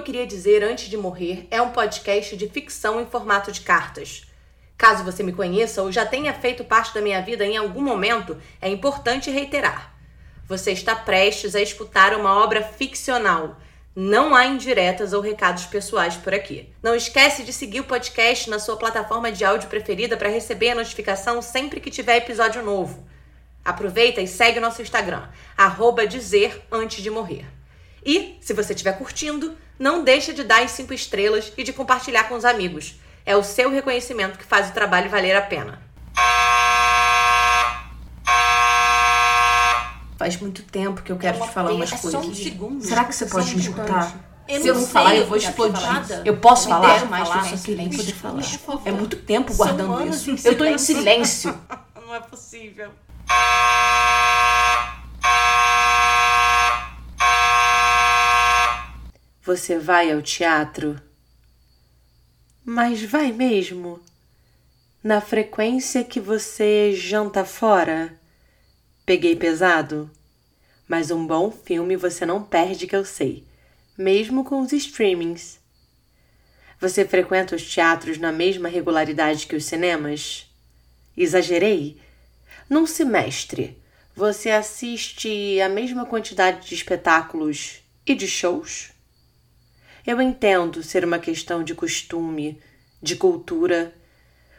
eu queria dizer antes de morrer é um podcast de ficção em formato de cartas. Caso você me conheça ou já tenha feito parte da minha vida em algum momento, é importante reiterar. Você está prestes a escutar uma obra ficcional. Não há indiretas ou recados pessoais por aqui. Não esquece de seguir o podcast na sua plataforma de áudio preferida para receber a notificação sempre que tiver episódio novo. Aproveita e segue o nosso Instagram, arroba dizer antes de morrer. E, se você estiver curtindo, não deixa de dar as 5 estrelas e de compartilhar com os amigos. É o seu reconhecimento que faz o trabalho valer a pena. Faz muito tempo que eu quero É uma te falar umas é coisas. só um segundo. Será que você Só pode um me escutar? Eu Se eu não sei falar, eu vou tá explodir. Eu posso Me falar? mais falar, silêncio, só queria poder falar. É muito tempo guardando isso. Eu tô em silêncio. silêncio. Não é possível. Você vai ao teatro? Mas vai mesmo? Na frequência que você janta fora? Peguei pesado? Mas um bom filme você não perde, que eu sei, mesmo com os streamings. Você frequenta os teatros na mesma regularidade que os cinemas? Exagerei? Num semestre, você assiste a mesma quantidade de espetáculos e de shows? Eu entendo ser uma questão de costume, de cultura.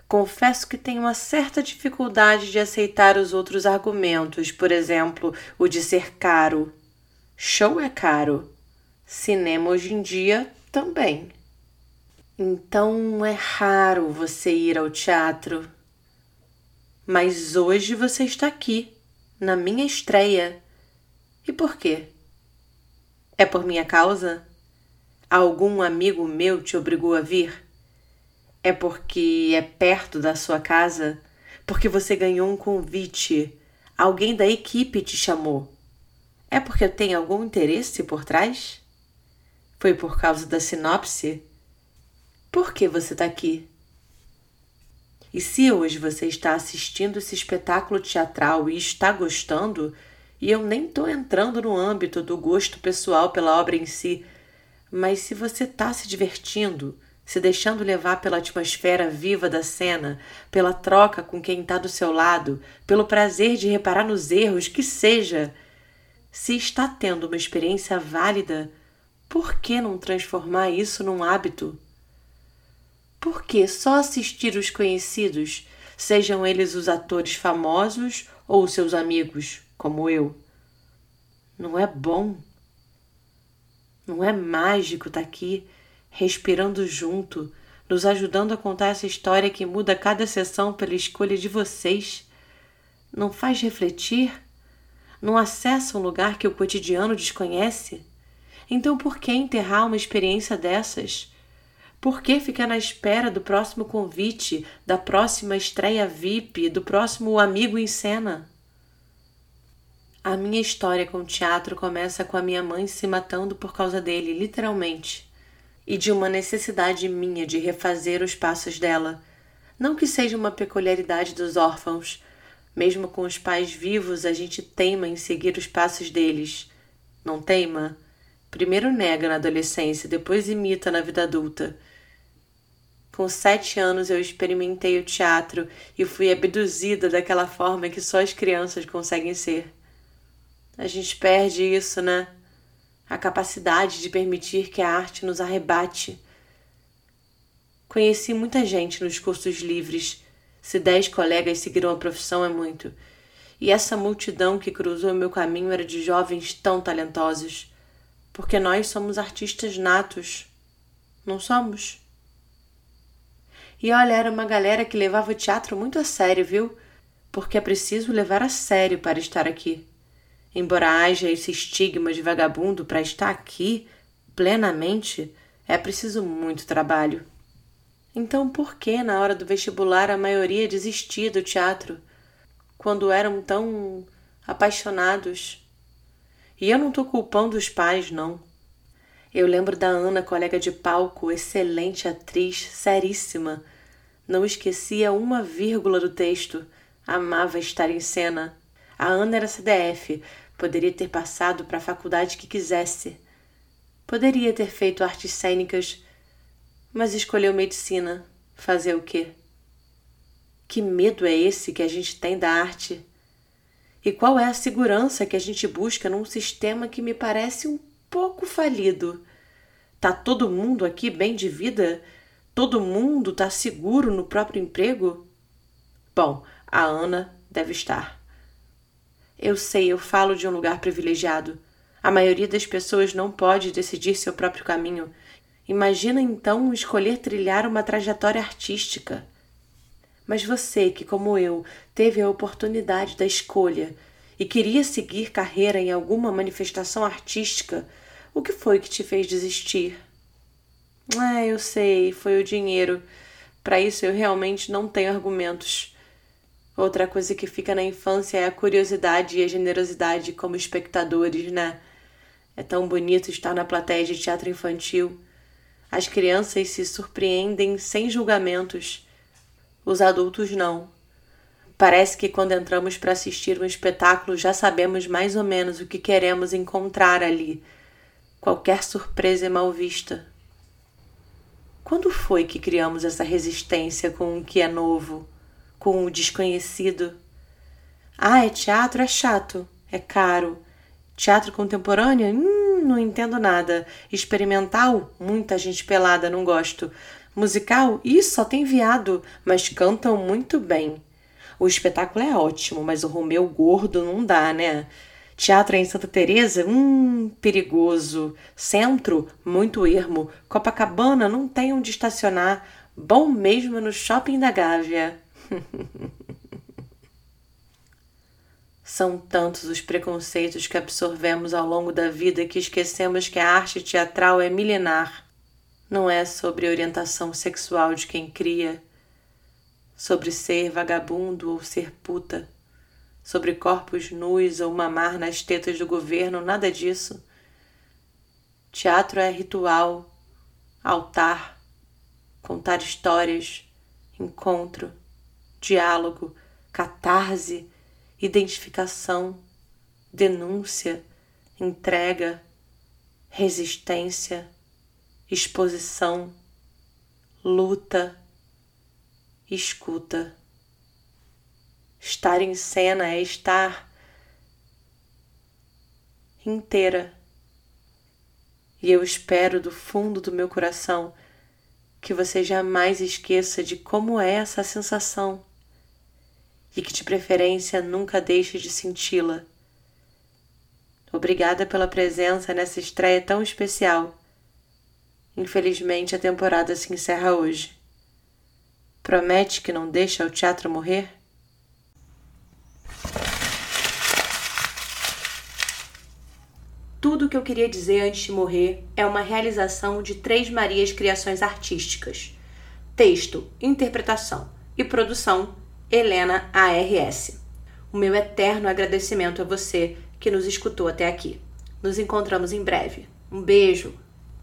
Confesso que tenho uma certa dificuldade de aceitar os outros argumentos, por exemplo, o de ser caro. Show é caro. Cinema hoje em dia também. Então é raro você ir ao teatro. Mas hoje você está aqui, na minha estreia. E por quê? É por minha causa? Algum amigo meu te obrigou a vir? É porque é perto da sua casa? Porque você ganhou um convite? Alguém da equipe te chamou? É porque tem algum interesse por trás? Foi por causa da sinopse? Por que você está aqui? E se hoje você está assistindo esse espetáculo teatral e está gostando, e eu nem estou entrando no âmbito do gosto pessoal pela obra em si, mas se você está se divertindo, se deixando levar pela atmosfera viva da cena, pela troca com quem está do seu lado, pelo prazer de reparar nos erros, que seja, se está tendo uma experiência válida, por que não transformar isso num hábito? Por que só assistir os conhecidos, sejam eles os atores famosos ou seus amigos, como eu? Não é bom? Não é mágico estar aqui, respirando junto, nos ajudando a contar essa história que muda cada sessão pela escolha de vocês? Não faz refletir? Não acessa um lugar que o cotidiano desconhece? Então por que enterrar uma experiência dessas? Por que ficar na espera do próximo convite, da próxima estreia VIP, do próximo amigo em cena? A minha história com o teatro começa com a minha mãe se matando por causa dele, literalmente, e de uma necessidade minha de refazer os passos dela. Não que seja uma peculiaridade dos órfãos. Mesmo com os pais vivos, a gente teima em seguir os passos deles. Não teima? Primeiro nega na adolescência, depois imita na vida adulta. Com sete anos eu experimentei o teatro e fui abduzida daquela forma que só as crianças conseguem ser. A gente perde isso, né? A capacidade de permitir que a arte nos arrebate. Conheci muita gente nos cursos livres. Se dez colegas seguiram a profissão é muito. E essa multidão que cruzou meu caminho era de jovens tão talentosos. Porque nós somos artistas natos. Não somos? E olha, era uma galera que levava o teatro muito a sério, viu? Porque é preciso levar a sério para estar aqui. Embora haja esse estigma de vagabundo para estar aqui plenamente, é preciso muito trabalho. Então, por que na hora do vestibular a maioria desistia do teatro quando eram tão apaixonados? E eu não tô culpando os pais, não. Eu lembro da Ana, colega de palco, excelente atriz, seríssima. Não esquecia uma vírgula do texto. Amava estar em cena. A Ana era CDF, poderia ter passado para a faculdade que quisesse. Poderia ter feito artes cênicas, mas escolheu medicina. Fazer o quê? Que medo é esse que a gente tem da arte? E qual é a segurança que a gente busca num sistema que me parece um pouco falido? Tá todo mundo aqui bem de vida? Todo mundo tá seguro no próprio emprego? Bom, a Ana deve estar. Eu sei, eu falo de um lugar privilegiado. A maioria das pessoas não pode decidir seu próprio caminho. Imagina então escolher trilhar uma trajetória artística. Mas você, que como eu, teve a oportunidade da escolha e queria seguir carreira em alguma manifestação artística, o que foi que te fez desistir? É, eu sei, foi o dinheiro. Para isso eu realmente não tenho argumentos. Outra coisa que fica na infância é a curiosidade e a generosidade como espectadores, né? É tão bonito estar na plateia de teatro infantil. As crianças se surpreendem sem julgamentos. Os adultos não. Parece que quando entramos para assistir um espetáculo já sabemos mais ou menos o que queremos encontrar ali. Qualquer surpresa é mal vista. Quando foi que criamos essa resistência com o que é novo, com o desconhecido? Ah, é teatro? É chato, é caro Teatro contemporâneo? Hum, não entendo nada. Experimental? Muita gente pelada, não gosto. Musical? Isso, só tem viado, mas cantam muito bem. O espetáculo é ótimo, mas o Romeu gordo não dá, né? Teatro em Santa Teresa? Hum, perigoso. Centro? Muito ermo. Copacabana? Não tem onde estacionar. Bom mesmo no shopping da Gávea. São tantos os preconceitos que absorvemos ao longo da vida que esquecemos que a arte teatral é milenar. Não é sobre orientação sexual de quem cria, sobre ser vagabundo ou ser puta, sobre corpos nus ou mamar nas tetas do governo, nada disso. Teatro é ritual, altar, contar histórias, encontro, diálogo, catarse identificação, denúncia, entrega, resistência, exposição, luta, escuta. Estar em cena é estar inteira. E eu espero do fundo do meu coração que você jamais esqueça de como é essa sensação e que de preferência nunca deixe de senti-la. Obrigada pela presença nessa estreia tão especial. Infelizmente a temporada se encerra hoje. Promete que não deixa o teatro morrer? Tudo o que eu queria dizer antes de morrer é uma realização de Três Marias Criações Artísticas. Texto, interpretação e produção Helena ARS. O meu eterno agradecimento a você que nos escutou até aqui. Nos encontramos em breve. Um beijo!